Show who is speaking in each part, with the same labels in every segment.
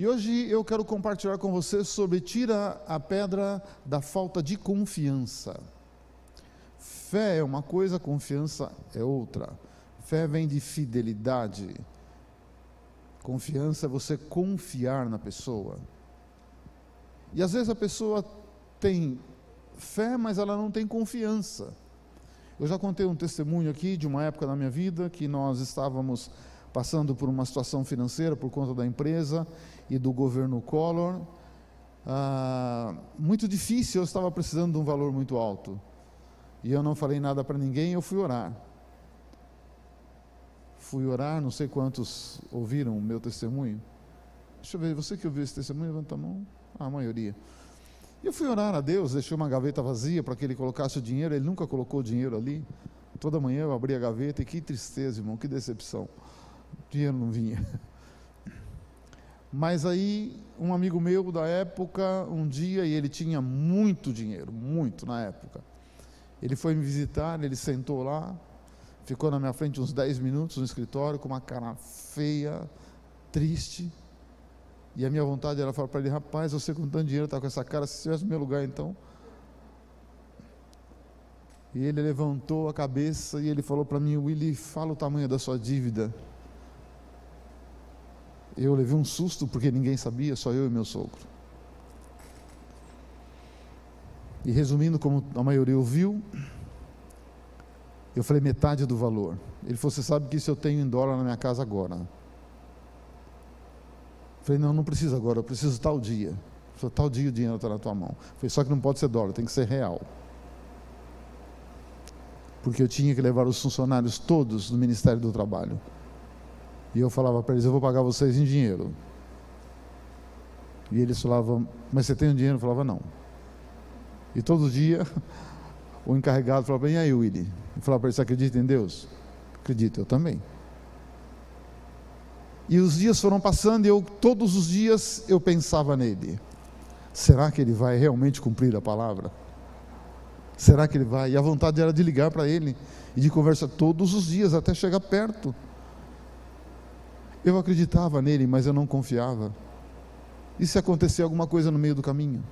Speaker 1: E hoje eu quero compartilhar com você sobre tira a pedra da falta de confiança. Fé é uma coisa, confiança é outra. Fé vem de fidelidade. Confiança é você confiar na pessoa. E às vezes a pessoa tem fé, mas ela não tem confiança. Eu já contei um testemunho aqui de uma época da minha vida que nós estávamos passando por uma situação financeira por conta da empresa e do governo Collor. Ah, muito difícil, eu estava precisando de um valor muito alto. E eu não falei nada para ninguém, eu fui orar. Fui orar, não sei quantos ouviram o meu testemunho. Deixa eu ver, você que ouviu esse testemunho, levanta a mão. Ah, a maioria. E eu fui orar a Deus, deixei uma gaveta vazia para que ele colocasse o dinheiro, ele nunca colocou o dinheiro ali. Toda manhã eu abri a gaveta e que tristeza, irmão, que decepção. Dinheiro não vinha. Mas aí, um amigo meu da época, um dia, e ele tinha muito dinheiro, muito na época. Ele foi me visitar, ele sentou lá, ficou na minha frente uns 10 minutos no escritório, com uma cara feia, triste. E a minha vontade era falar para ele: rapaz, você com tanto dinheiro está com essa cara, se estivesse no meu lugar então. E ele levantou a cabeça e ele falou para mim: Willy, fala o tamanho da sua dívida. Eu levei um susto porque ninguém sabia, só eu e meu sogro. E resumindo, como a maioria ouviu, eu falei metade do valor. Ele falou: Você sabe que isso eu tenho em dólar na minha casa agora. Eu falei: Não, não precisa agora, eu preciso tal dia. Falei, tal dia o dinheiro está na tua mão. Eu falei: Só que não pode ser dólar, tem que ser real. Porque eu tinha que levar os funcionários todos do Ministério do Trabalho. E eu falava para eles: Eu vou pagar vocês em dinheiro. E eles falavam: Mas você tem um dinheiro? Eu falava: Não. E todo dia o encarregado falava: E aí, Willy? Eu falava para ele: Você acredita em Deus? Acredito, eu também. E os dias foram passando e eu, todos os dias eu pensava nele. Será que ele vai realmente cumprir a palavra? Será que ele vai? E a vontade era de ligar para ele e de conversar todos os dias até chegar perto. Eu acreditava nele, mas eu não confiava. E se acontecer alguma coisa no meio do caminho?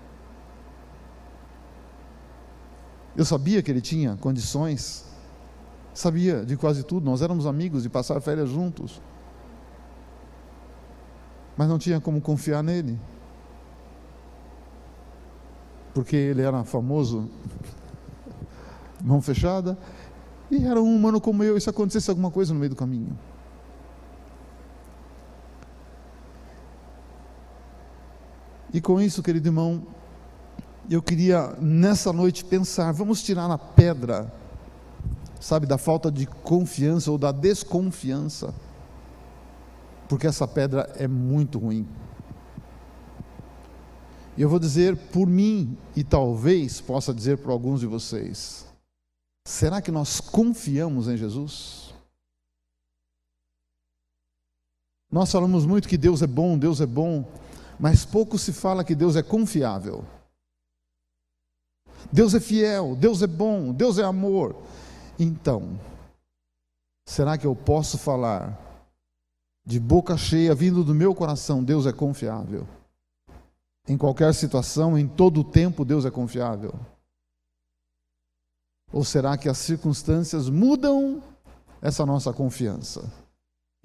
Speaker 1: Eu sabia que ele tinha condições, sabia de quase tudo, nós éramos amigos de passar férias juntos, mas não tinha como confiar nele, porque ele era famoso, mão fechada, e era um humano como eu, e se acontecesse alguma coisa no meio do caminho. E com isso, querido irmão, eu queria nessa noite pensar, vamos tirar a pedra, sabe, da falta de confiança ou da desconfiança, porque essa pedra é muito ruim. E eu vou dizer por mim, e talvez possa dizer para alguns de vocês: será que nós confiamos em Jesus? Nós falamos muito que Deus é bom, Deus é bom, mas pouco se fala que Deus é confiável. Deus é fiel, Deus é bom, Deus é amor. Então, será que eu posso falar de boca cheia, vindo do meu coração, Deus é confiável? Em qualquer situação, em todo o tempo, Deus é confiável? Ou será que as circunstâncias mudam essa nossa confiança?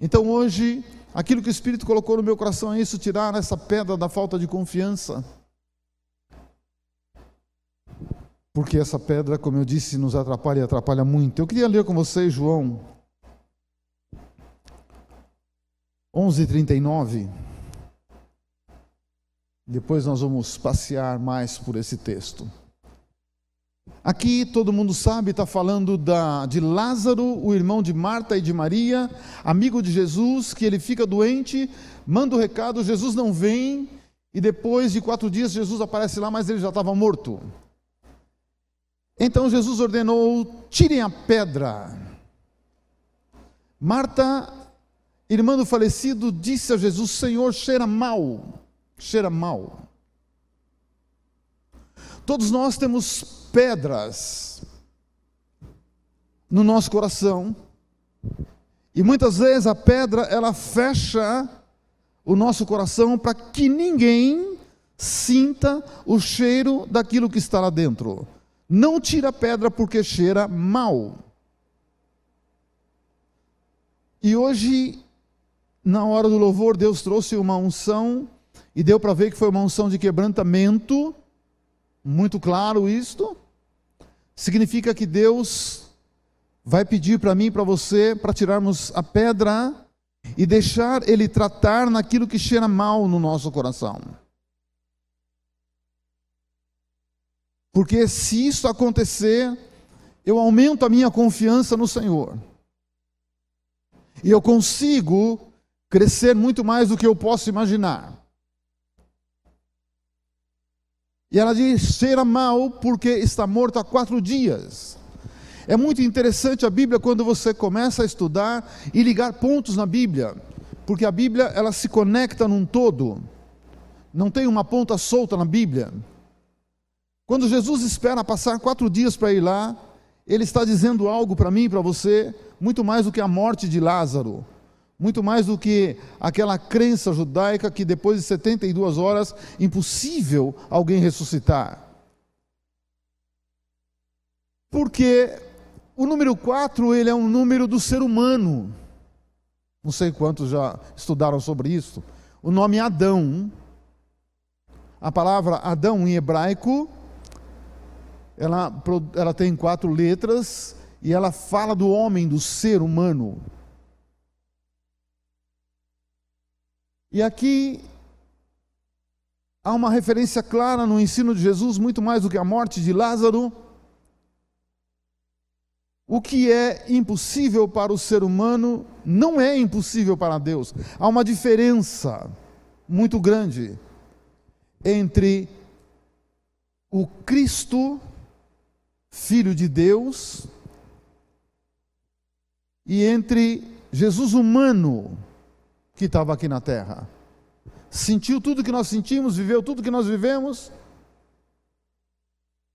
Speaker 1: Então hoje, aquilo que o Espírito colocou no meu coração é isso: tirar essa pedra da falta de confiança. Porque essa pedra, como eu disse, nos atrapalha e atrapalha muito. Eu queria ler com vocês João 11:39. Depois nós vamos passear mais por esse texto. Aqui todo mundo sabe, está falando da, de Lázaro, o irmão de Marta e de Maria, amigo de Jesus, que ele fica doente, manda o recado, Jesus não vem, e depois de quatro dias Jesus aparece lá, mas ele já estava morto. Então Jesus ordenou: tirem a pedra. Marta, irmã do falecido, disse a Jesus: Senhor, cheira mal, cheira mal. Todos nós temos pedras no nosso coração. E muitas vezes a pedra ela fecha o nosso coração para que ninguém sinta o cheiro daquilo que está lá dentro. Não tira pedra porque cheira mal. E hoje, na hora do louvor, Deus trouxe uma unção, e deu para ver que foi uma unção de quebrantamento, muito claro isto. Significa que Deus vai pedir para mim e para você para tirarmos a pedra e deixar Ele tratar naquilo que cheira mal no nosso coração. Porque se isso acontecer, eu aumento a minha confiança no Senhor. E eu consigo crescer muito mais do que eu posso imaginar. E ela diz: cheira mal porque está morto há quatro dias. É muito interessante a Bíblia quando você começa a estudar e ligar pontos na Bíblia, porque a Bíblia ela se conecta num todo. Não tem uma ponta solta na Bíblia. Quando Jesus espera passar quatro dias para ir lá, ele está dizendo algo para mim e para você, muito mais do que a morte de Lázaro, muito mais do que aquela crença judaica que depois de 72 horas, impossível alguém ressuscitar. Porque o número 4, ele é um número do ser humano. Não sei quantos já estudaram sobre isso. O nome Adão, a palavra Adão em hebraico, ela, ela tem quatro letras e ela fala do homem, do ser humano. E aqui há uma referência clara no ensino de Jesus, muito mais do que a morte de Lázaro. O que é impossível para o ser humano não é impossível para Deus. Há uma diferença muito grande entre o Cristo Filho de Deus, e entre Jesus humano, que estava aqui na terra. Sentiu tudo que nós sentimos, viveu tudo que nós vivemos,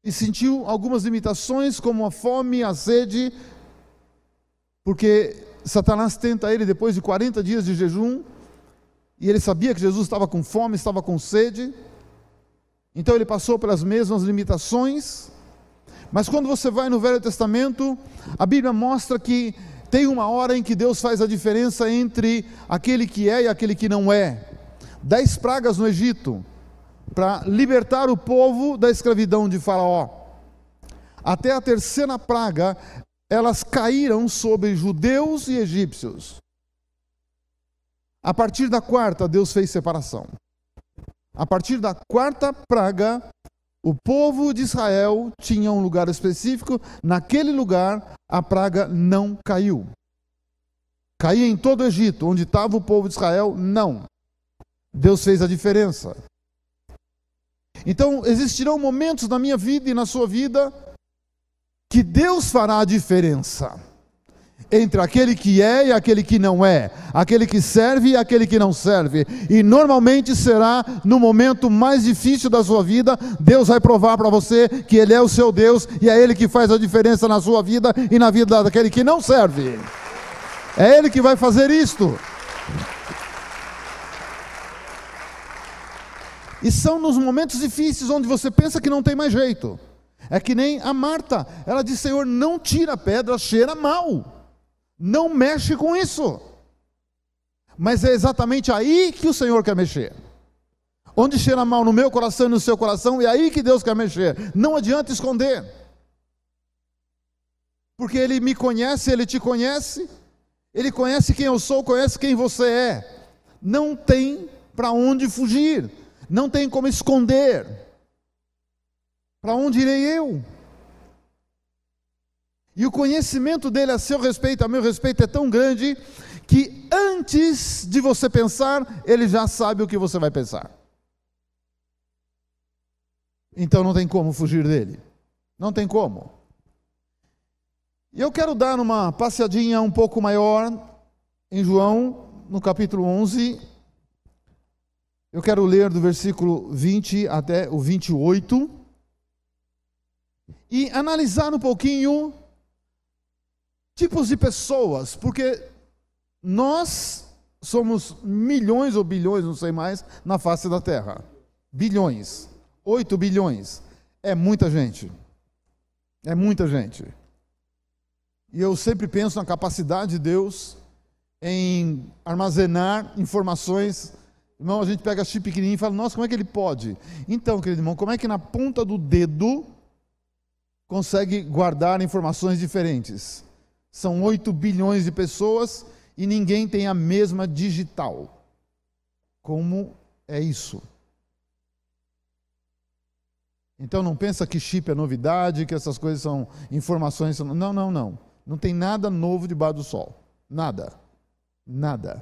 Speaker 1: e sentiu algumas limitações, como a fome, a sede, porque Satanás tenta ele depois de 40 dias de jejum, e ele sabia que Jesus estava com fome, estava com sede, então ele passou pelas mesmas limitações, mas quando você vai no Velho Testamento, a Bíblia mostra que tem uma hora em que Deus faz a diferença entre aquele que é e aquele que não é. Dez pragas no Egito, para libertar o povo da escravidão de Faraó. Até a terceira praga, elas caíram sobre judeus e egípcios. A partir da quarta, Deus fez separação. A partir da quarta praga, o povo de Israel tinha um lugar específico, naquele lugar a praga não caiu. Caía em todo o Egito, onde estava o povo de Israel, não. Deus fez a diferença. Então, existirão momentos na minha vida e na sua vida que Deus fará a diferença entre aquele que é e aquele que não é, aquele que serve e aquele que não serve. E normalmente será no momento mais difícil da sua vida, Deus vai provar para você que Ele é o seu Deus e é Ele que faz a diferença na sua vida e na vida daquele que não serve. É Ele que vai fazer isto. E são nos momentos difíceis onde você pensa que não tem mais jeito. É que nem a Marta, ela disse: Senhor, não tira a pedra, cheira mal. Não mexe com isso. Mas é exatamente aí que o Senhor quer mexer. Onde cheira mal no meu coração e no seu coração, é aí que Deus quer mexer. Não adianta esconder. Porque Ele me conhece, Ele te conhece, Ele conhece quem eu sou, conhece quem você é. Não tem para onde fugir, não tem como esconder. Para onde irei eu? E o conhecimento dele a seu respeito, a meu respeito, é tão grande que antes de você pensar, ele já sabe o que você vai pensar. Então não tem como fugir dele. Não tem como. E eu quero dar uma passeadinha um pouco maior em João, no capítulo 11. Eu quero ler do versículo 20 até o 28 e analisar um pouquinho tipos de pessoas, porque nós somos milhões ou bilhões, não sei mais, na face da Terra. Bilhões. 8 bilhões. É muita gente. É muita gente. E eu sempre penso na capacidade de Deus em armazenar informações. Irmão, a gente pega chip pequenininho e fala, nossa, como é que ele pode? Então, querido irmão, como é que na ponta do dedo consegue guardar informações diferentes? São 8 bilhões de pessoas e ninguém tem a mesma digital. Como é isso? Então não pensa que chip é novidade, que essas coisas são informações. Não, não, não. Não tem nada novo debaixo do sol. Nada. Nada.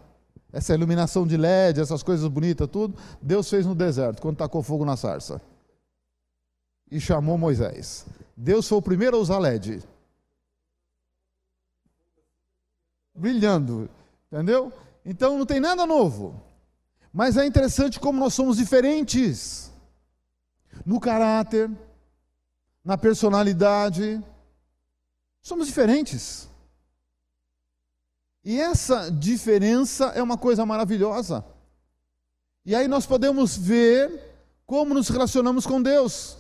Speaker 1: Essa iluminação de LED, essas coisas bonitas, tudo, Deus fez no deserto, quando tacou fogo na sarça. E chamou Moisés. Deus foi o primeiro a usar LED. Brilhando, entendeu? Então não tem nada novo. Mas é interessante como nós somos diferentes no caráter, na personalidade. Somos diferentes. E essa diferença é uma coisa maravilhosa. E aí nós podemos ver como nos relacionamos com Deus,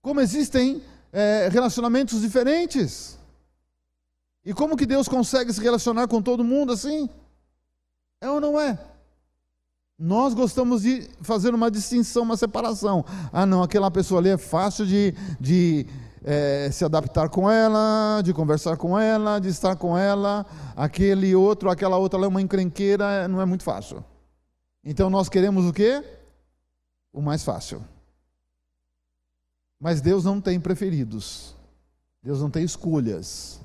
Speaker 1: como existem é, relacionamentos diferentes. E como que Deus consegue se relacionar com todo mundo assim? É ou não é? Nós gostamos de fazer uma distinção, uma separação. Ah, não, aquela pessoa ali é fácil de, de é, se adaptar com ela, de conversar com ela, de estar com ela. Aquele outro, aquela outra é uma encrenqueira, não é muito fácil. Então nós queremos o quê? O mais fácil. Mas Deus não tem preferidos. Deus não tem escolhas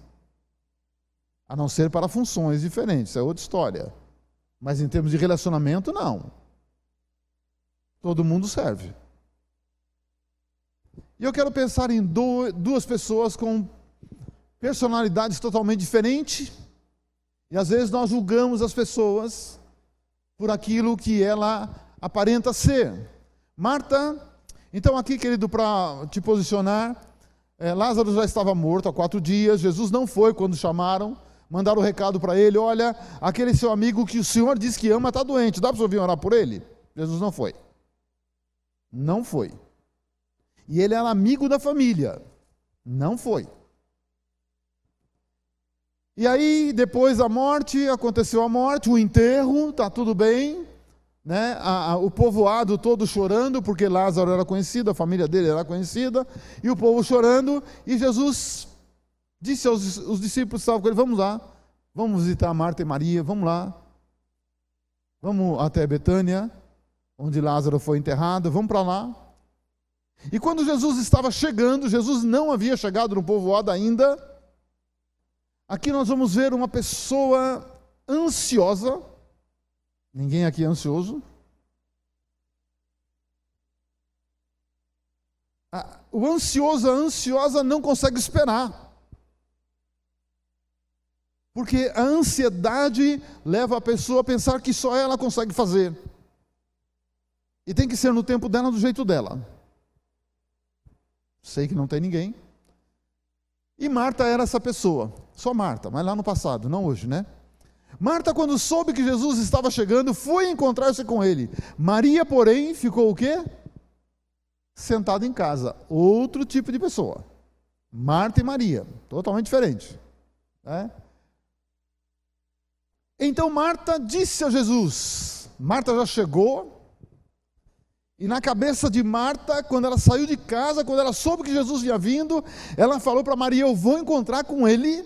Speaker 1: a não ser para funções diferentes, é outra história. Mas em termos de relacionamento, não. Todo mundo serve. E eu quero pensar em duas pessoas com personalidades totalmente diferentes, e às vezes nós julgamos as pessoas por aquilo que ela aparenta ser. Marta, então aqui, querido, para te posicionar, é, Lázaro já estava morto há quatro dias, Jesus não foi quando chamaram, mandaram o um recado para ele: olha, aquele seu amigo que o Senhor diz que ama está doente, dá para você vir orar por ele? Jesus não foi. Não foi. E ele era amigo da família. Não foi. E aí, depois da morte, aconteceu a morte, o enterro, está tudo bem. Né? A, a, o povoado todo chorando, porque Lázaro era conhecido, a família dele era conhecida, e o povo chorando, e Jesus disse aos os discípulos estavam com ele: Vamos lá, vamos visitar Marta e Maria, vamos lá. Vamos até Betânia, onde Lázaro foi enterrado, vamos para lá. E quando Jesus estava chegando, Jesus não havia chegado no povoado ainda. Aqui nós vamos ver uma pessoa ansiosa. Ninguém aqui é ansioso. O ansioso, a ansiosa não consegue esperar. Porque a ansiedade leva a pessoa a pensar que só ela consegue fazer. E tem que ser no tempo dela, do jeito dela. Sei que não tem ninguém. E Marta era essa pessoa. Só Marta, mas lá no passado, não hoje, né? Marta, quando soube que Jesus estava chegando, foi encontrar-se com ele. Maria, porém, ficou o quê? Sentada em casa. Outro tipo de pessoa. Marta e Maria, totalmente diferente. Né? Então Marta disse a Jesus: Marta já chegou, e na cabeça de Marta, quando ela saiu de casa, quando ela soube que Jesus vinha vindo, ela falou para Maria: Eu vou encontrar com ele,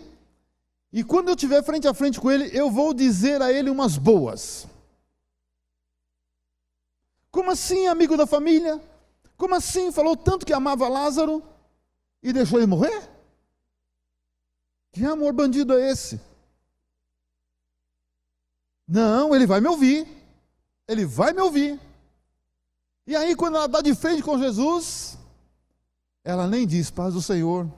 Speaker 1: e quando eu estiver frente a frente com ele, eu vou dizer a ele umas boas. Como assim, amigo da família? Como assim? Falou tanto que amava Lázaro e deixou ele morrer? Que amor bandido é esse? Não, ele vai me ouvir. Ele vai me ouvir. E aí, quando ela está de frente com Jesus, ela nem diz paz do Senhor.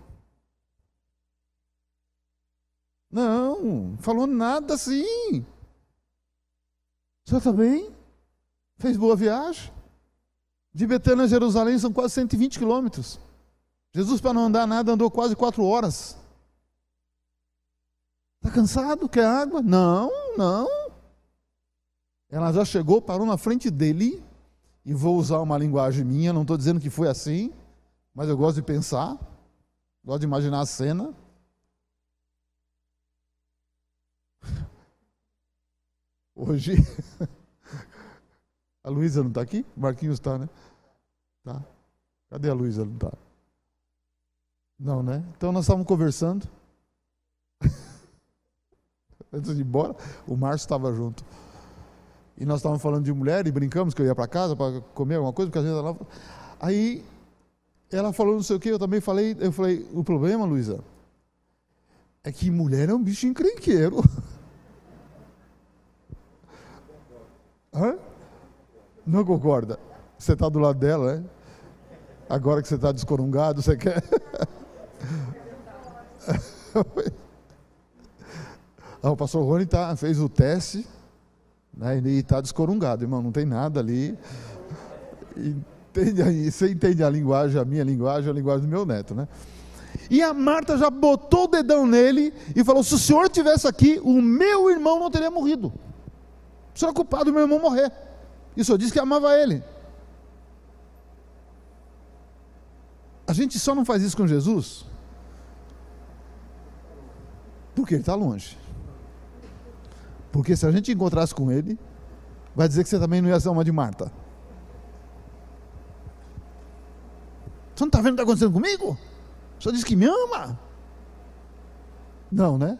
Speaker 1: Não, falou nada assim. O senhor está bem? Fez boa viagem? De Betânia a Jerusalém são quase 120 quilômetros. Jesus, para não andar nada, andou quase quatro horas. Está cansado? Quer água? Não, não. Ela já chegou, parou na frente dele, e vou usar uma linguagem minha, não estou dizendo que foi assim, mas eu gosto de pensar, gosto de imaginar a cena. Hoje, a Luísa não está aqui? Marquinhos está, né? Tá. Cadê a Luísa? Não está. Não, né? Então nós estávamos conversando. Antes de ir embora, o Márcio estava junto. E nós estávamos falando de mulher e brincamos que eu ia para casa para comer alguma coisa, porque a gente estava. Aí ela falou não sei o que, eu também falei, eu falei, o problema, Luísa, é que mulher é um bicho encrenqueiro. Hã? Não concorda? Você está do lado dela, né? Agora que você está descorungado, você quer. ah, o pastor Rony tá, fez o teste né, e está descorungado, irmão, não tem nada ali. Entende você entende a linguagem, a minha linguagem, a linguagem do meu neto, né? E a Marta já botou o dedão nele e falou: se o senhor tivesse aqui, o meu irmão não teria morrido. O senhor é culpado do meu irmão morrer. E o senhor disse que amava ele. A gente só não faz isso com Jesus porque ele está longe. Porque se a gente encontrasse com ele, vai dizer que você também não ia ser uma de Marta. Você não está vendo o que está acontecendo comigo? Só diz que me ama. Não, né?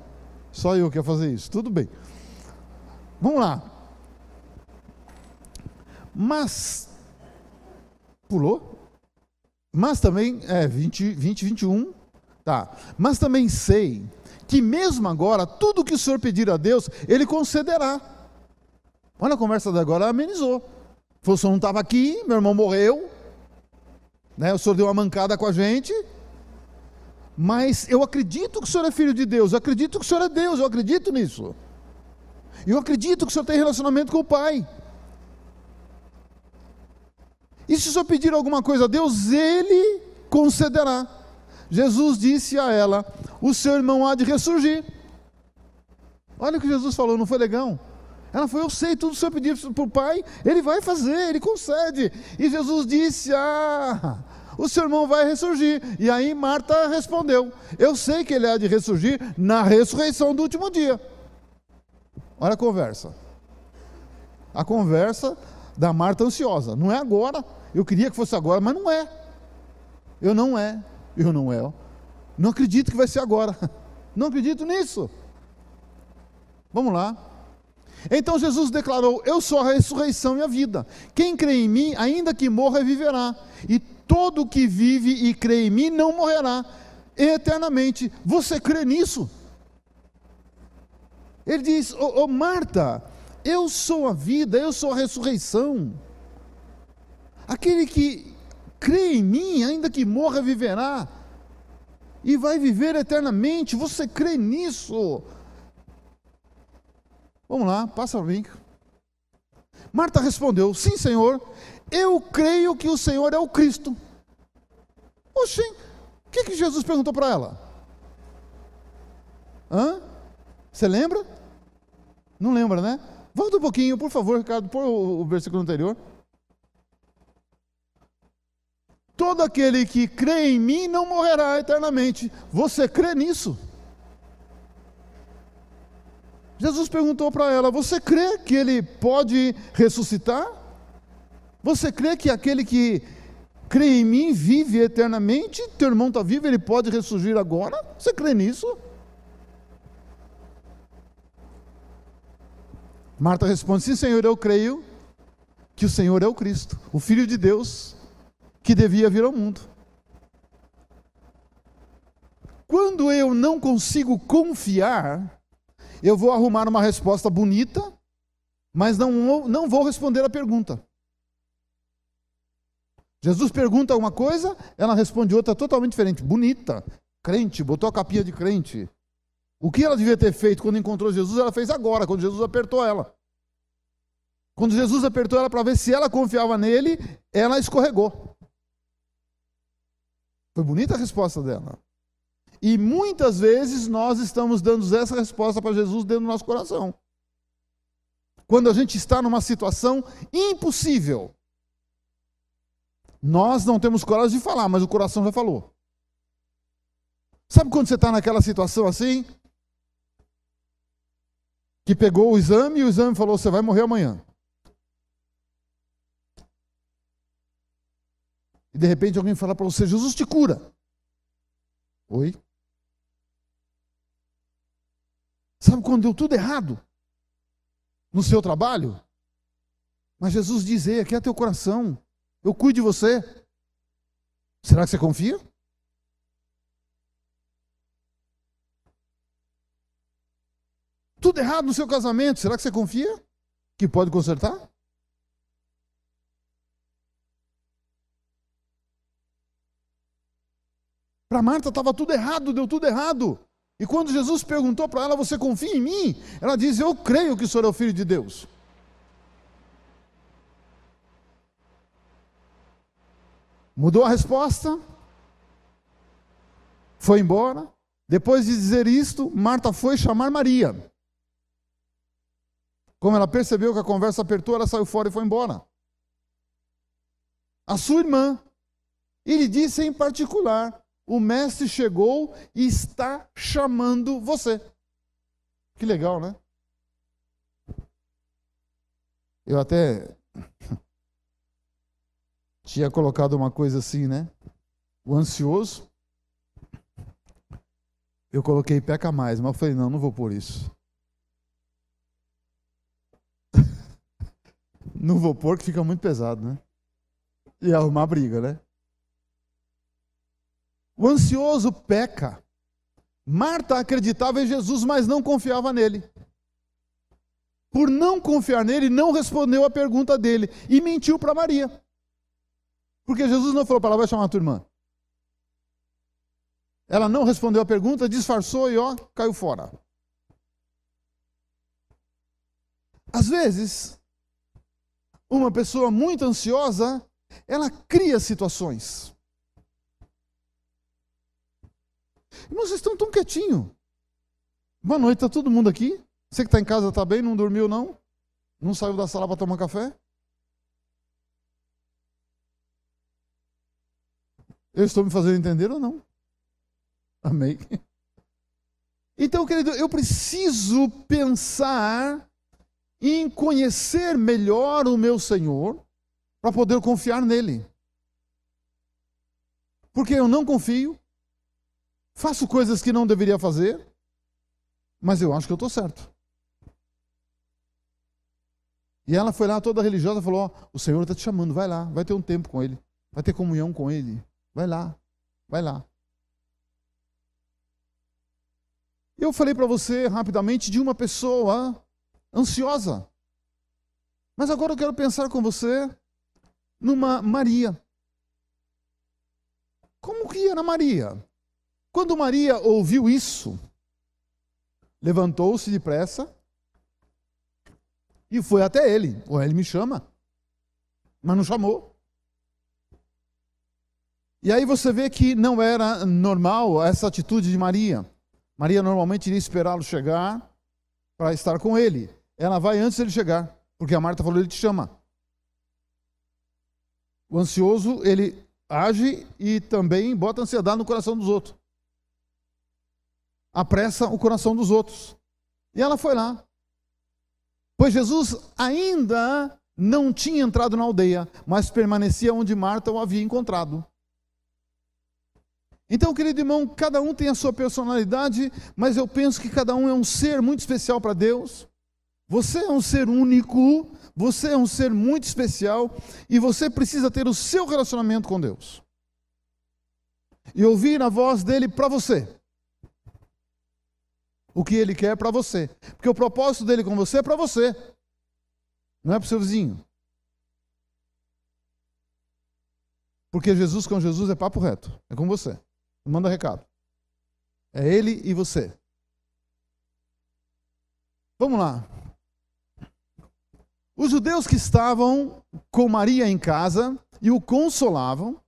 Speaker 1: Só eu que ia fazer isso. Tudo bem. Vamos lá. Mas, pulou? Mas também, é, 20, 20 21. Tá. Mas também sei que mesmo agora, tudo que o Senhor pedir a Deus, Ele concederá. Olha a conversa da agora, amenizou. Falou, o Senhor não estava aqui, meu irmão morreu, né? o Senhor deu uma mancada com a gente, mas eu acredito que o Senhor é filho de Deus, eu acredito que o Senhor é Deus, eu acredito nisso. Eu acredito que o Senhor tem relacionamento com o Pai. E se o Senhor pedir alguma coisa a Deus, Ele concederá. Jesus disse a ela: O seu irmão há de ressurgir. Olha o que Jesus falou, não foi legal? Ela falou: Eu sei tudo o senhor pedir para o Pai, ele vai fazer, ele concede. E Jesus disse: Ah, o seu irmão vai ressurgir. E aí Marta respondeu: Eu sei que ele há de ressurgir na ressurreição do último dia. Olha a conversa. A conversa da Marta ansiosa. Não é agora. Eu queria que fosse agora, mas não é. Eu não é eu não é. Não acredito que vai ser agora. Não acredito nisso. Vamos lá. Então Jesus declarou: Eu sou a ressurreição e a vida. Quem crê em mim, ainda que morra, viverá. E todo que vive e crê em mim não morrerá eternamente. Você crê nisso? Ele diz: Ô oh, oh, Marta, eu sou a vida, eu sou a ressurreição. Aquele que crê em mim, ainda que morra, viverá. E vai viver eternamente. Você crê nisso? Vamos lá, passa o link. Marta respondeu: Sim, Senhor, eu creio que o Senhor é o Cristo. Oxê, o que, que Jesus perguntou para ela? Hã? Você lembra? Não lembra, né? Volta um pouquinho, por favor, Ricardo, por o versículo anterior. Todo aquele que crê em mim não morrerá eternamente. Você crê nisso? Jesus perguntou para ela: Você crê que ele pode ressuscitar? Você crê que aquele que crê em mim vive eternamente? Teu irmão está vivo, ele pode ressurgir agora? Você crê nisso? Marta responde: Sim, Senhor, eu creio que o Senhor é o Cristo, o Filho de Deus que devia vir ao mundo. Quando eu não consigo confiar, eu vou arrumar uma resposta bonita, mas não, não vou responder a pergunta. Jesus pergunta alguma coisa, ela responde outra totalmente diferente. Bonita, crente, botou a capinha de crente. O que ela devia ter feito quando encontrou Jesus, ela fez agora, quando Jesus apertou ela. Quando Jesus apertou ela para ver se ela confiava nele, ela escorregou. Foi bonita a resposta dela. E muitas vezes nós estamos dando essa resposta para Jesus dentro do nosso coração. quando a gente está numa situação impossível. Nós não temos coragem de falar, mas o coração já falou. Sabe quando você está naquela situação assim? Que pegou o exame e o exame falou: você vai morrer amanhã. De repente alguém fala para você: Jesus te cura. Oi? Sabe quando deu tudo errado? No seu trabalho? Mas Jesus diz: Ei, aqui é teu coração. Eu cuido de você. Será que você confia? Tudo errado no seu casamento. Será que você confia que pode consertar? Para Marta estava tudo errado, deu tudo errado. E quando Jesus perguntou para ela: Você confia em mim? Ela diz: Eu creio que o Senhor é o Filho de Deus. Mudou a resposta, foi embora. Depois de dizer isto, Marta foi chamar Maria. Como ela percebeu que a conversa apertou, ela saiu fora e foi embora. A sua irmã, e lhe disse em particular: o mestre chegou e está chamando você. Que legal, né? Eu até tinha colocado uma coisa assim, né? O ansioso. Eu coloquei peca mais, mas eu falei, não, não vou por isso. não vou pôr que fica muito pesado, né? E arrumar briga, né? O ansioso peca. Marta acreditava em Jesus, mas não confiava nele. Por não confiar nele, não respondeu a pergunta dele e mentiu para Maria. Porque Jesus não falou para ela, vai chamar a tua irmã. Ela não respondeu a pergunta, disfarçou e ó, caiu fora. Às vezes, uma pessoa muito ansiosa, ela cria situações. Irmãos, vocês estão tão quietinho. Boa noite, está todo mundo aqui? Você que está em casa está bem? Não dormiu, não? Não saiu da sala para tomar café? Eu estou me fazendo entender ou não? Amém. Então, querido, eu preciso pensar em conhecer melhor o meu Senhor para poder confiar nele. Porque eu não confio, Faço coisas que não deveria fazer, mas eu acho que eu estou certo. E ela foi lá toda religiosa e falou: oh, O Senhor está te chamando, vai lá, vai ter um tempo com Ele, vai ter comunhão com Ele, vai lá, vai lá. Eu falei para você rapidamente de uma pessoa ansiosa. Mas agora eu quero pensar com você numa Maria. Como que era Maria? Quando Maria ouviu isso, levantou-se depressa e foi até ele. Ou ele me chama, mas não chamou. E aí você vê que não era normal essa atitude de Maria. Maria normalmente iria esperá-lo chegar para estar com ele. Ela vai antes dele chegar, porque a Marta falou: ele te chama. O ansioso, ele age e também bota ansiedade no coração dos outros apressa o coração dos outros. E ela foi lá. Pois Jesus ainda não tinha entrado na aldeia, mas permanecia onde Marta o havia encontrado. Então, querido irmão, cada um tem a sua personalidade, mas eu penso que cada um é um ser muito especial para Deus. Você é um ser único, você é um ser muito especial e você precisa ter o seu relacionamento com Deus. E ouvir a voz dele para você o que ele quer para você. Porque o propósito dele com você é para você, não é para o seu vizinho. Porque Jesus com Jesus é papo reto, é com você. Manda recado. É ele e você. Vamos lá. Os judeus que estavam com Maria em casa e o consolavam,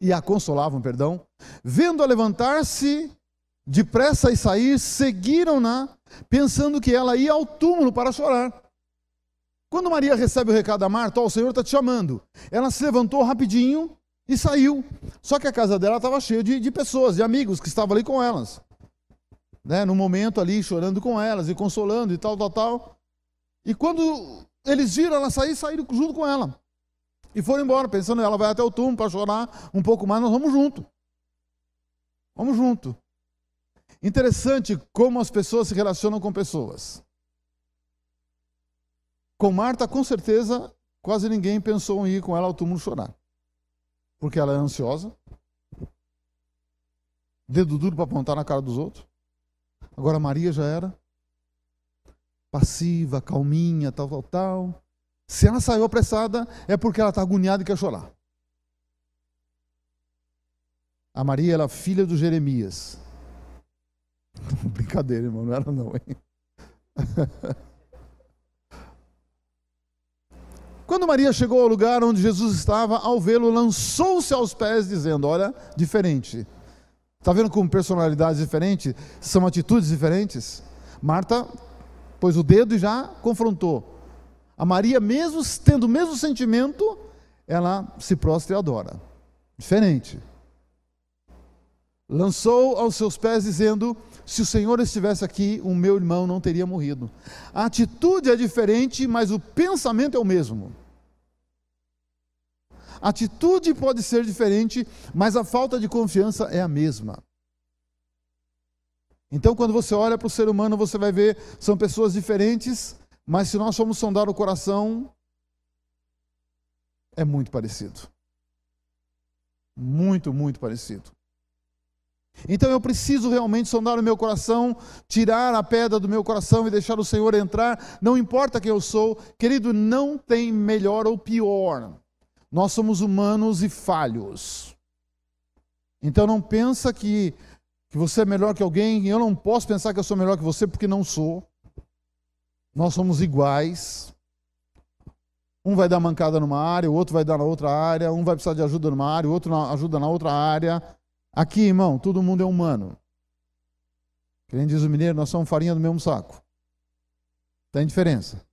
Speaker 1: e a consolavam, perdão, vendo-a levantar-se depressa e sair, seguiram-na, pensando que ela ia ao túmulo para chorar. Quando Maria recebe o recado da Marta, ó, o Senhor está te chamando, ela se levantou rapidinho e saiu. Só que a casa dela estava cheia de, de, pessoas, de amigos que estavam ali com elas. Né, no momento ali, chorando com elas e consolando e tal, tal, tal. E quando eles viram ela sair, saíram junto com ela. E foram embora, pensando, ela vai até o túmulo para chorar um pouco mais, nós vamos junto. Vamos junto. Interessante como as pessoas se relacionam com pessoas. Com Marta, com certeza, quase ninguém pensou em ir com ela ao túmulo chorar. Porque ela é ansiosa, dedo duro para apontar na cara dos outros. Agora Maria já era passiva, calminha, tal, tal, tal. Se ela saiu apressada, é porque ela está agoniada e quer chorar. A Maria era filha do Jeremias. Brincadeira, irmão, não era não, hein? Quando Maria chegou ao lugar onde Jesus estava, ao vê-lo, lançou-se aos pés, dizendo: Olha, diferente. Está vendo como personalidades diferentes são atitudes diferentes? Marta pôs o dedo e já confrontou. A Maria, mesmo tendo o mesmo sentimento, ela se prostra e adora. Diferente. Lançou aos seus pés, dizendo: Se o Senhor estivesse aqui, o meu irmão não teria morrido. A atitude é diferente, mas o pensamento é o mesmo. A atitude pode ser diferente, mas a falta de confiança é a mesma. Então, quando você olha para o ser humano, você vai ver são pessoas diferentes, mas se nós formos sondar o coração, é muito parecido. Muito, muito parecido. Então eu preciso realmente sondar o meu coração, tirar a pedra do meu coração e deixar o Senhor entrar, não importa quem eu sou, querido, não tem melhor ou pior. Nós somos humanos e falhos. Então não pensa que, que você é melhor que alguém, eu não posso pensar que eu sou melhor que você porque não sou. Nós somos iguais. Um vai dar mancada numa área, o outro vai dar na outra área, um vai precisar de ajuda numa área, o outro ajuda na outra área. Aqui, irmão, todo mundo é humano. Quem diz o mineiro, nós somos farinha do mesmo saco. Tem diferença.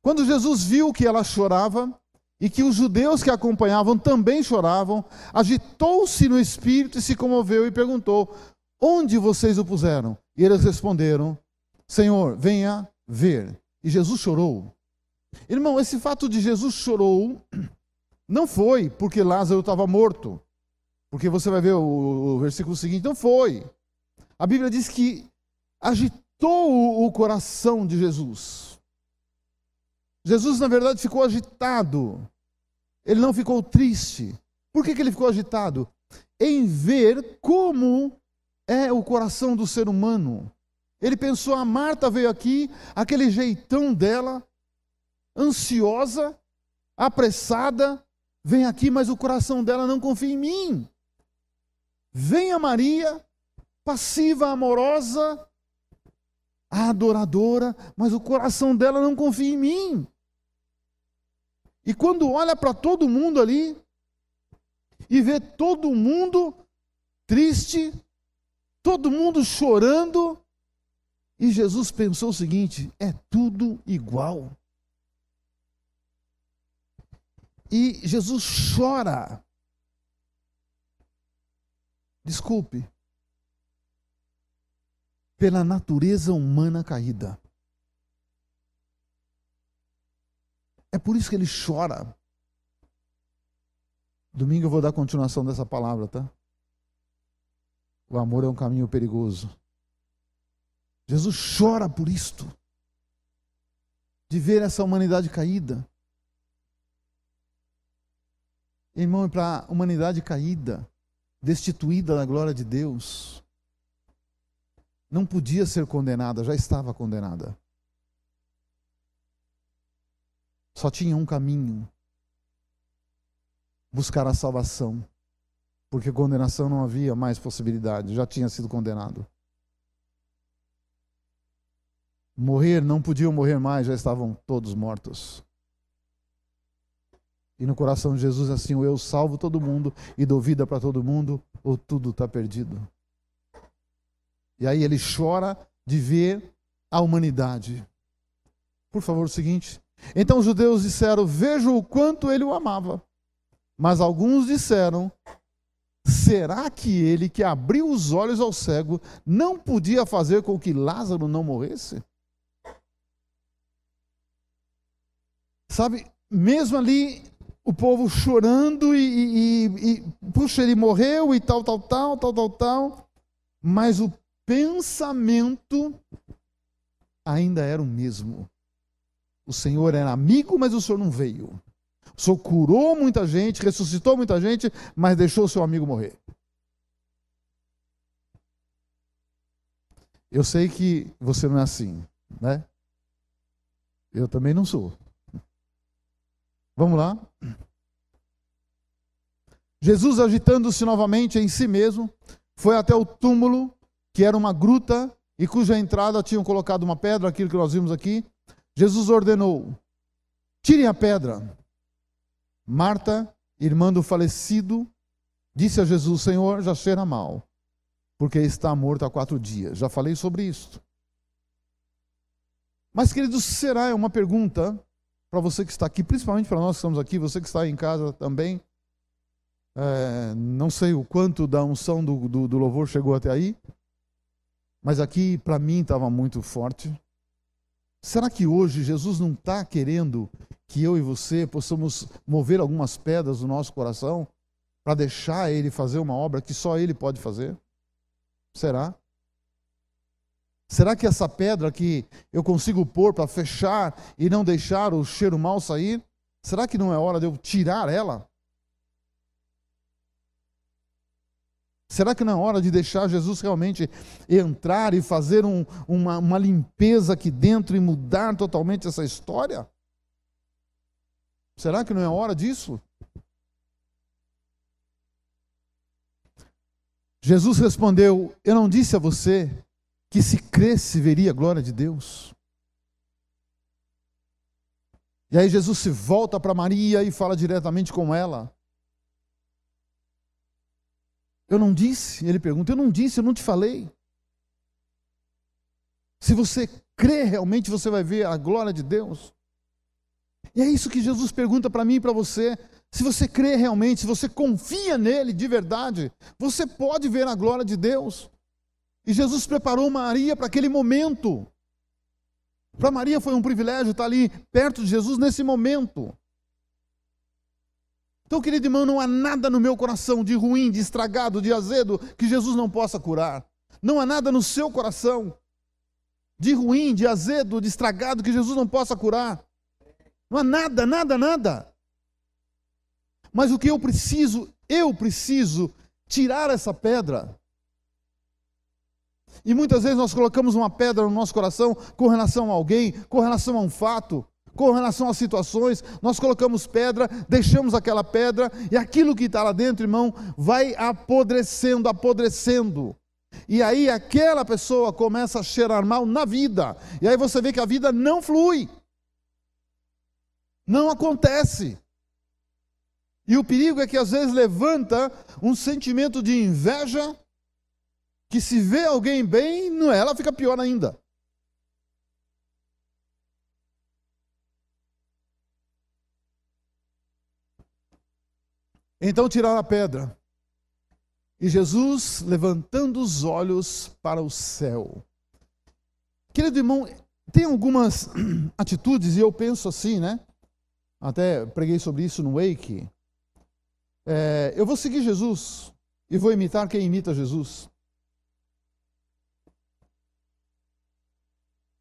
Speaker 1: Quando Jesus viu que ela chorava e que os judeus que a acompanhavam também choravam, agitou-se no espírito e se comoveu e perguntou: Onde vocês o puseram? E eles responderam: Senhor, venha ver. E Jesus chorou. Irmão, esse fato de Jesus chorou não foi porque Lázaro estava morto. Porque você vai ver o, o, versículo seguinte, não foi. A Bíblia diz que agitou o, coração de Jesus. Jesus, na verdade, ficou agitado. Ele não ficou triste. Por que, que ele ficou agitado? Em ver como é o coração do ser humano. Ele pensou: a Marta veio aqui, aquele jeitão dela, ansiosa, apressada, vem aqui, mas o coração dela não confia em mim. Venha Maria, passiva, amorosa, adoradora, mas o coração dela não confia em mim. E quando olha para todo mundo ali e vê todo mundo triste, todo mundo chorando. E Jesus pensou o seguinte: é tudo igual. E Jesus chora. Desculpe. Pela natureza humana caída. É por isso que ele chora. Domingo eu vou dar continuação dessa palavra, tá? O amor é um caminho perigoso. Jesus chora por isto, de ver essa humanidade caída. Irmão, para a humanidade caída, destituída da glória de Deus, não podia ser condenada, já estava condenada. Só tinha um caminho: buscar a salvação porque condenação não havia mais possibilidade, já tinha sido condenado. Morrer, não podiam morrer mais, já estavam todos mortos. E no coração de Jesus, assim, ou eu salvo todo mundo e dou vida para todo mundo, ou tudo está perdido. E aí ele chora de ver a humanidade. Por favor, o seguinte. Então os judeus disseram: Veja o quanto ele o amava. Mas alguns disseram: Será que ele que abriu os olhos ao cego não podia fazer com que Lázaro não morresse? Sabe, mesmo ali o povo chorando e, e, e, puxa, ele morreu e tal, tal, tal, tal, tal, tal, mas o pensamento ainda era o mesmo. O Senhor era amigo, mas o Senhor não veio. O Senhor curou muita gente, ressuscitou muita gente, mas deixou o seu amigo morrer. Eu sei que você não é assim, né? Eu também não sou. Vamos lá. Jesus, agitando-se novamente em si mesmo, foi até o túmulo, que era uma gruta e cuja entrada tinham colocado uma pedra, aquilo que nós vimos aqui. Jesus ordenou: tirem a pedra. Marta, irmã do falecido, disse a Jesus: Senhor, já cheira mal, porque está morto há quatro dias. Já falei sobre isso. Mas, queridos, será é uma pergunta para você que está aqui, principalmente para nós que estamos aqui, você que está em casa também. É, não sei o quanto da unção do, do, do louvor chegou até aí, mas aqui para mim estava muito forte. Será que hoje Jesus não está querendo que eu e você possamos mover algumas pedras do nosso coração para deixar Ele fazer uma obra que só Ele pode fazer? Será? Será que essa pedra que eu consigo pôr para fechar e não deixar o cheiro mal sair, será que não é hora de eu tirar ela? Será que não é hora de deixar Jesus realmente entrar e fazer um, uma, uma limpeza aqui dentro e mudar totalmente essa história? Será que não é hora disso? Jesus respondeu: Eu não disse a você que se cresce veria a glória de Deus. E aí Jesus se volta para Maria e fala diretamente com ela. Eu não disse, ele pergunta, eu não disse, eu não te falei. Se você crê realmente, você vai ver a glória de Deus. E é isso que Jesus pergunta para mim e para você. Se você crê realmente, se você confia nele de verdade, você pode ver a glória de Deus. E Jesus preparou Maria para aquele momento. Para Maria foi um privilégio estar ali perto de Jesus nesse momento. Então, querido irmão, não há nada no meu coração de ruim, de estragado, de azedo que Jesus não possa curar. Não há nada no seu coração de ruim, de azedo, de estragado que Jesus não possa curar. Não há nada, nada, nada. Mas o que eu preciso, eu preciso tirar essa pedra. E muitas vezes nós colocamos uma pedra no nosso coração com relação a alguém, com relação a um fato, com relação a situações, nós colocamos pedra, deixamos aquela pedra, e aquilo que está lá dentro, irmão, vai apodrecendo, apodrecendo. E aí aquela pessoa começa a cheirar mal na vida. E aí você vê que a vida não flui. Não acontece. E o perigo é que às vezes levanta um sentimento de inveja que se vê alguém bem, não é, ela fica pior ainda. Então tiraram a pedra. E Jesus, levantando os olhos para o céu. Querido irmão, tem algumas atitudes, e eu penso assim, né? Até preguei sobre isso no Wake. É, eu vou seguir Jesus e vou imitar quem imita Jesus.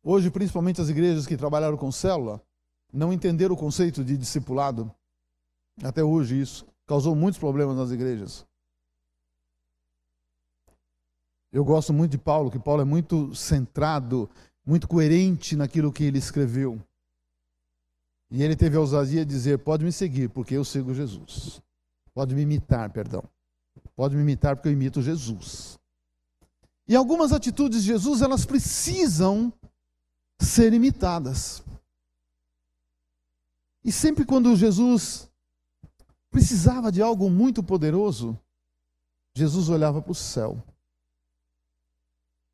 Speaker 1: Hoje, principalmente as igrejas que trabalharam com célula, não entenderam o conceito de discipulado. Até hoje isso causou muitos problemas nas igrejas. Eu gosto muito de Paulo, que Paulo é muito centrado, muito coerente naquilo que ele escreveu. E ele teve a ousadia de dizer: pode me seguir, porque eu sigo Jesus. Pode me imitar, perdão. Pode me imitar, porque eu imito Jesus. E algumas atitudes de Jesus, elas precisam ser imitadas. E sempre quando Jesus precisava de algo muito poderoso, Jesus olhava para o céu.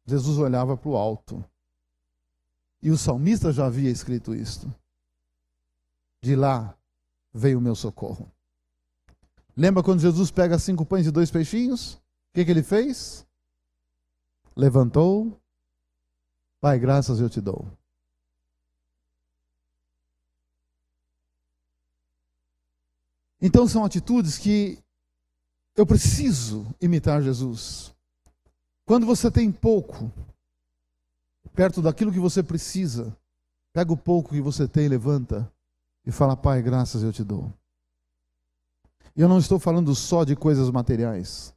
Speaker 1: Jesus olhava para o alto. E o salmista já havia escrito isto. De lá veio o meu socorro. Lembra quando Jesus pega cinco pães e dois peixinhos? O que, que ele fez? Levantou. Pai, graças eu te dou. Então são atitudes que eu preciso imitar Jesus. Quando você tem pouco, perto daquilo que você precisa, pega o pouco que você tem, levanta e fala: Pai, graças eu te dou. E eu não estou falando só de coisas materiais,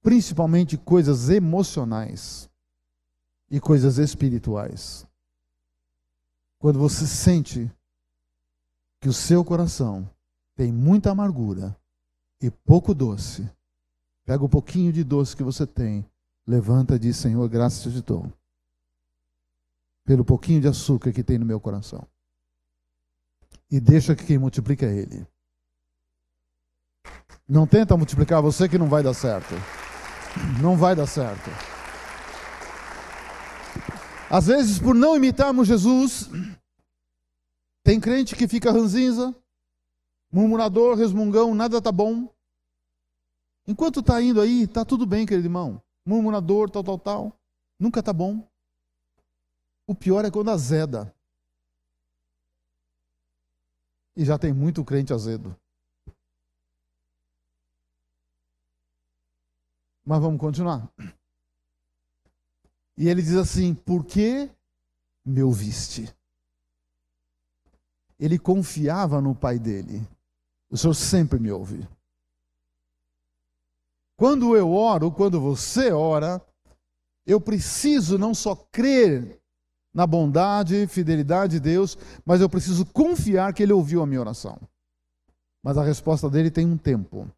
Speaker 1: principalmente coisas emocionais e coisas espirituais. Quando você sente que o seu coração tem muita amargura e pouco doce, pega o pouquinho de doce que você tem, levanta e diz: Senhor, graças te dou, pelo pouquinho de açúcar que tem no meu coração. E deixa que quem multiplica é Ele. Não tenta multiplicar você que não vai dar certo. Não vai dar certo. Às vezes, por não imitarmos Jesus, tem crente que fica ranzinza, murmurador, resmungão, nada tá bom. Enquanto está indo aí, tá tudo bem, querido irmão. Murmurador, tal, tal, tal. Nunca tá bom. O pior é quando azeda. E já tem muito crente azedo. Mas vamos continuar. E ele diz assim: Por que me ouviste? ele confiava no pai dele. O Senhor sempre me ouve. Quando eu oro, quando você ora, eu preciso não só crer na bondade e fidelidade de Deus, mas eu preciso confiar que Ele ouviu a minha oração. Mas a resposta dele tem um tempo.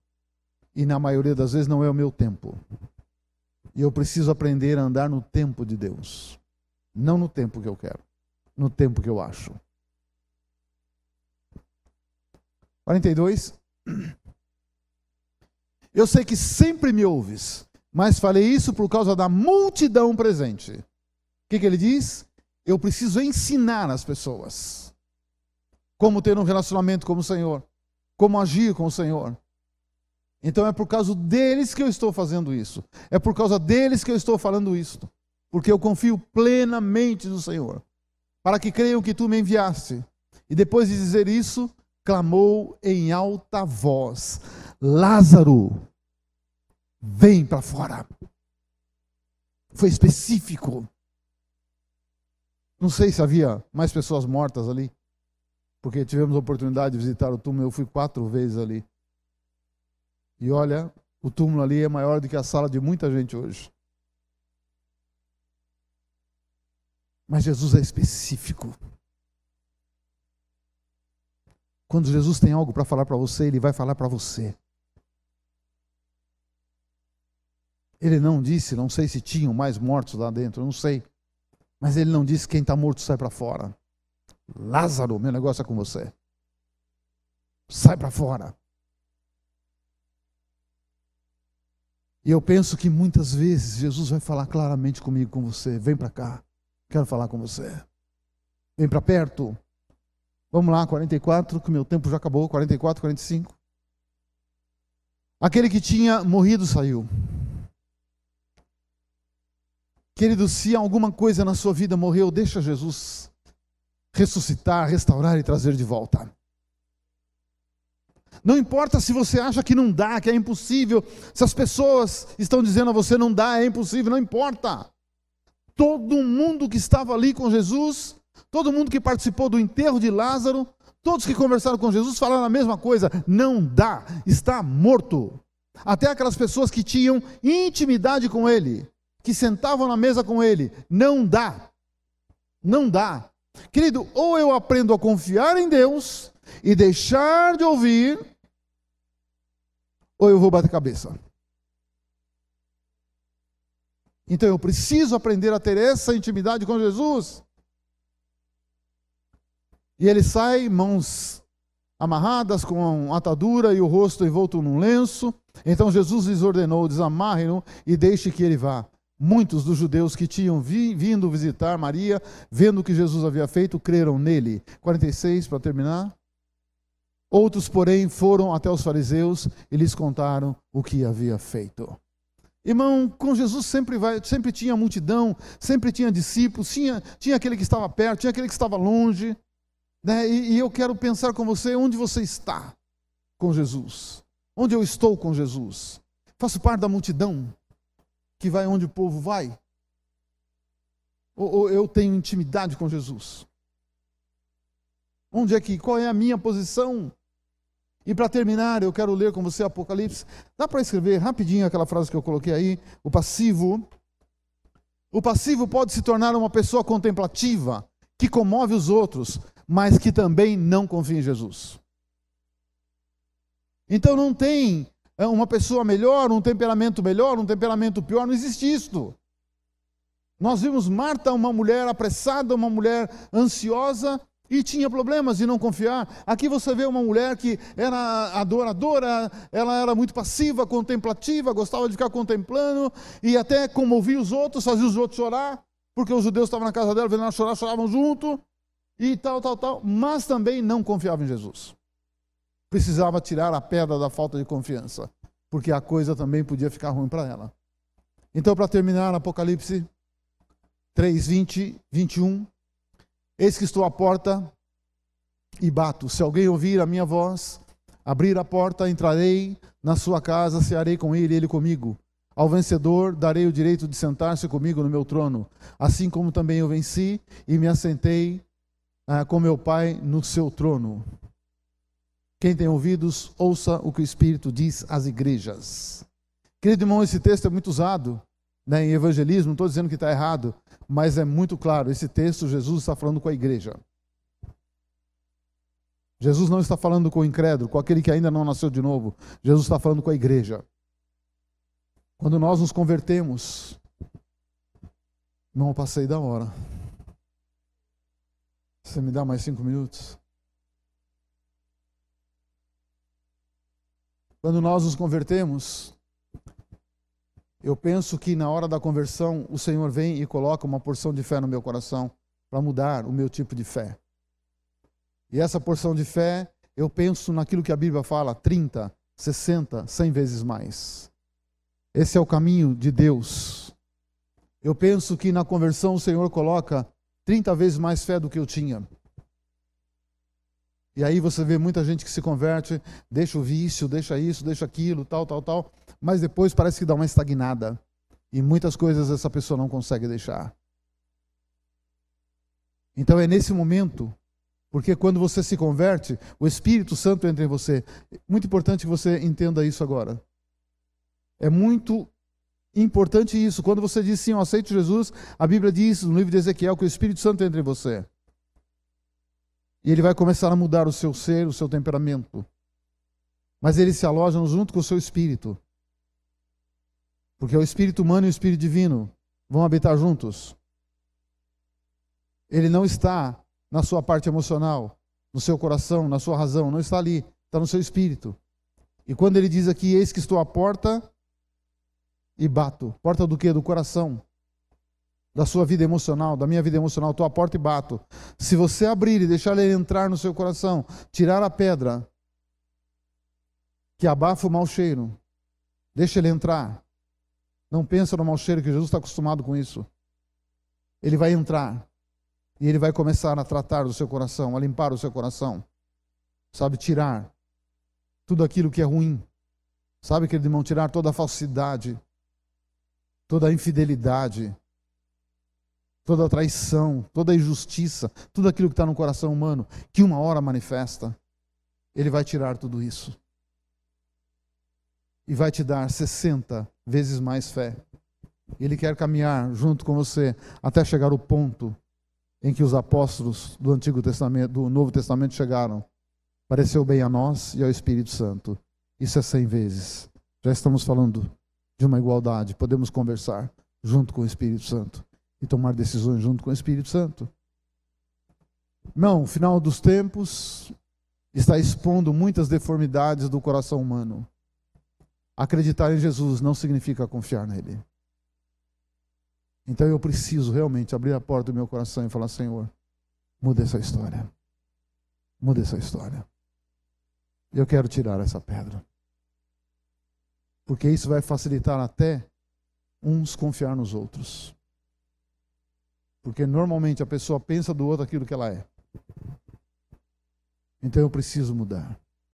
Speaker 1: E na maioria das vezes não é o meu tempo. E eu preciso aprender a andar no tempo de Deus. Não no tempo que eu quero, no tempo que eu acho. 42. Eu sei que sempre me ouves, mas falei isso por causa da multidão presente. O que, que ele diz? Eu preciso ensinar as pessoas como ter um relacionamento com o Senhor, como agir com o Senhor. Então é por causa deles que eu estou fazendo isso. É por causa deles que eu estou falando isso. Porque eu confio plenamente no Senhor. Para que creiam que tu me enviaste. E depois de dizer isso, clamou em alta voz: Lázaro, vem para fora. Foi específico. Não sei se havia mais pessoas mortas ali, porque tivemos a oportunidade de visitar o túmulo. Eu fui quatro vezes ali. E olha, o túmulo ali é maior do que a sala de muita gente hoje. Mas Jesus é específico. Quando Jesus tem algo para falar para você, ele vai falar para você. Ele não disse, não sei se tinham mais mortos lá dentro, não sei. Mas ele não disse quem está morto sai para fora. Lázaro, meu negócio é com você. Sai para fora. E eu penso que muitas vezes Jesus vai falar claramente comigo, com você. Vem para cá, quero falar com você. Vem para perto. Vamos lá, 44, que meu tempo já acabou. 44, 45. Aquele que tinha morrido saiu. Querido, se alguma coisa na sua vida morreu, deixa Jesus ressuscitar, restaurar e trazer de volta. Não importa se você acha que não dá, que é impossível, se as pessoas estão dizendo a você não dá, é impossível, não importa. Todo mundo que estava ali com Jesus Todo mundo que participou do enterro de Lázaro, todos que conversaram com Jesus falaram a mesma coisa: não dá, está morto. Até aquelas pessoas que tinham intimidade com ele, que sentavam na mesa com ele, não dá. Não dá. Querido, ou eu aprendo a confiar em Deus e deixar de ouvir, ou eu vou bater cabeça. Então eu preciso aprender a ter essa intimidade com Jesus. E ele sai, mãos amarradas com atadura e o rosto envolto num lenço. Então Jesus lhes ordenou: desamarrem-no e deixe que ele vá. Muitos dos judeus que tinham vi, vindo visitar Maria, vendo o que Jesus havia feito, creram nele. 46 para terminar. Outros, porém, foram até os fariseus e lhes contaram o que havia feito. Irmão, com Jesus sempre, vai, sempre tinha multidão, sempre tinha discípulos, tinha, tinha aquele que estava perto, tinha aquele que estava longe. Né? E, e eu quero pensar com você onde você está com Jesus. Onde eu estou com Jesus? Faço parte da multidão que vai onde o povo vai? Ou, ou eu tenho intimidade com Jesus? Onde é que, qual é a minha posição? E para terminar, eu quero ler com você Apocalipse. Dá para escrever rapidinho aquela frase que eu coloquei aí? O passivo. O passivo pode se tornar uma pessoa contemplativa, que comove os outros, mas que também não confia em Jesus. Então não tem é, uma pessoa melhor, um temperamento melhor, um temperamento pior, não existe isto. Nós vimos Marta, uma mulher apressada, uma mulher ansiosa e tinha problemas de não confiar. Aqui você vê uma mulher que era adoradora, ela era muito passiva, contemplativa, gostava de ficar contemplando e até comovia os outros, fazia os outros chorar, porque os judeus estavam na casa dela, vendo ela chorar, choravam junto e tal, tal, tal, mas também não confiava em Jesus. Precisava tirar a pedra da falta de confiança, porque a coisa também podia ficar ruim para ela. Então, para terminar, Apocalipse 3, 20, 21. Eis que estou à porta e bato. Se alguém ouvir a minha voz, abrir a porta, entrarei na sua casa, cearei com ele ele comigo. Ao vencedor darei o direito de sentar-se comigo no meu trono, assim como também eu venci e me assentei ah, com meu Pai no seu trono. Quem tem ouvidos, ouça o que o Espírito diz às igrejas. Querido irmão, esse texto é muito usado né, em evangelismo, não estou dizendo que está errado, mas é muito claro: esse texto, Jesus está falando com a igreja. Jesus não está falando com o incrédulo, com aquele que ainda não nasceu de novo. Jesus está falando com a igreja. Quando nós nos convertemos, não passei da hora. Você me dá mais cinco minutos? Quando nós nos convertemos, eu penso que na hora da conversão o Senhor vem e coloca uma porção de fé no meu coração para mudar o meu tipo de fé. E essa porção de fé, eu penso naquilo que a Bíblia fala, 30, 60, 100 vezes mais. Esse é o caminho de Deus. Eu penso que na conversão o Senhor coloca 30 vezes mais fé do que eu tinha. E aí você vê muita gente que se converte, deixa o vício, deixa isso, deixa aquilo, tal, tal, tal, mas depois parece que dá uma estagnada. E muitas coisas essa pessoa não consegue deixar. Então é nesse momento, porque quando você se converte, o Espírito Santo entra em você. Muito importante que você entenda isso agora. É muito importante isso. Quando você diz sim, eu aceito Jesus, a Bíblia diz no livro de Ezequiel que o Espírito Santo entra em você. E ele vai começar a mudar o seu ser, o seu temperamento. Mas eles se alojam junto com o seu espírito. Porque o espírito humano e o espírito divino vão habitar juntos. Ele não está na sua parte emocional, no seu coração, na sua razão, não está ali, está no seu espírito. E quando ele diz aqui, eis que estou à porta e bato. Porta do que? Do coração da sua vida emocional, da minha vida emocional, estou à porta e bato. Se você abrir e deixar ele entrar no seu coração, tirar a pedra que abafa o mau cheiro, deixa ele entrar. Não pensa no mau cheiro, que Jesus está acostumado com isso. Ele vai entrar e ele vai começar a tratar do seu coração, a limpar o seu coração. Sabe, tirar tudo aquilo que é ruim. Sabe, querido irmão, tirar toda a falsidade, toda a infidelidade, toda a traição, toda a injustiça, tudo aquilo que está no coração humano, que uma hora manifesta, Ele vai tirar tudo isso. E vai te dar 60 vezes mais fé. Ele quer caminhar junto com você até chegar ao ponto em que os apóstolos do Antigo Testamento, do Novo Testamento chegaram. Pareceu bem a nós e ao Espírito Santo. Isso é cem vezes. Já estamos falando de uma igualdade. Podemos conversar junto com o Espírito Santo e tomar decisões junto com o Espírito Santo. Não, final dos tempos, está expondo muitas deformidades do coração humano. Acreditar em Jesus não significa confiar nele. Então eu preciso realmente abrir a porta do meu coração e falar: Senhor, muda essa história. Muda essa história. Eu quero tirar essa pedra. Porque isso vai facilitar até uns confiar nos outros. Porque normalmente a pessoa pensa do outro aquilo que ela é. Então eu preciso mudar.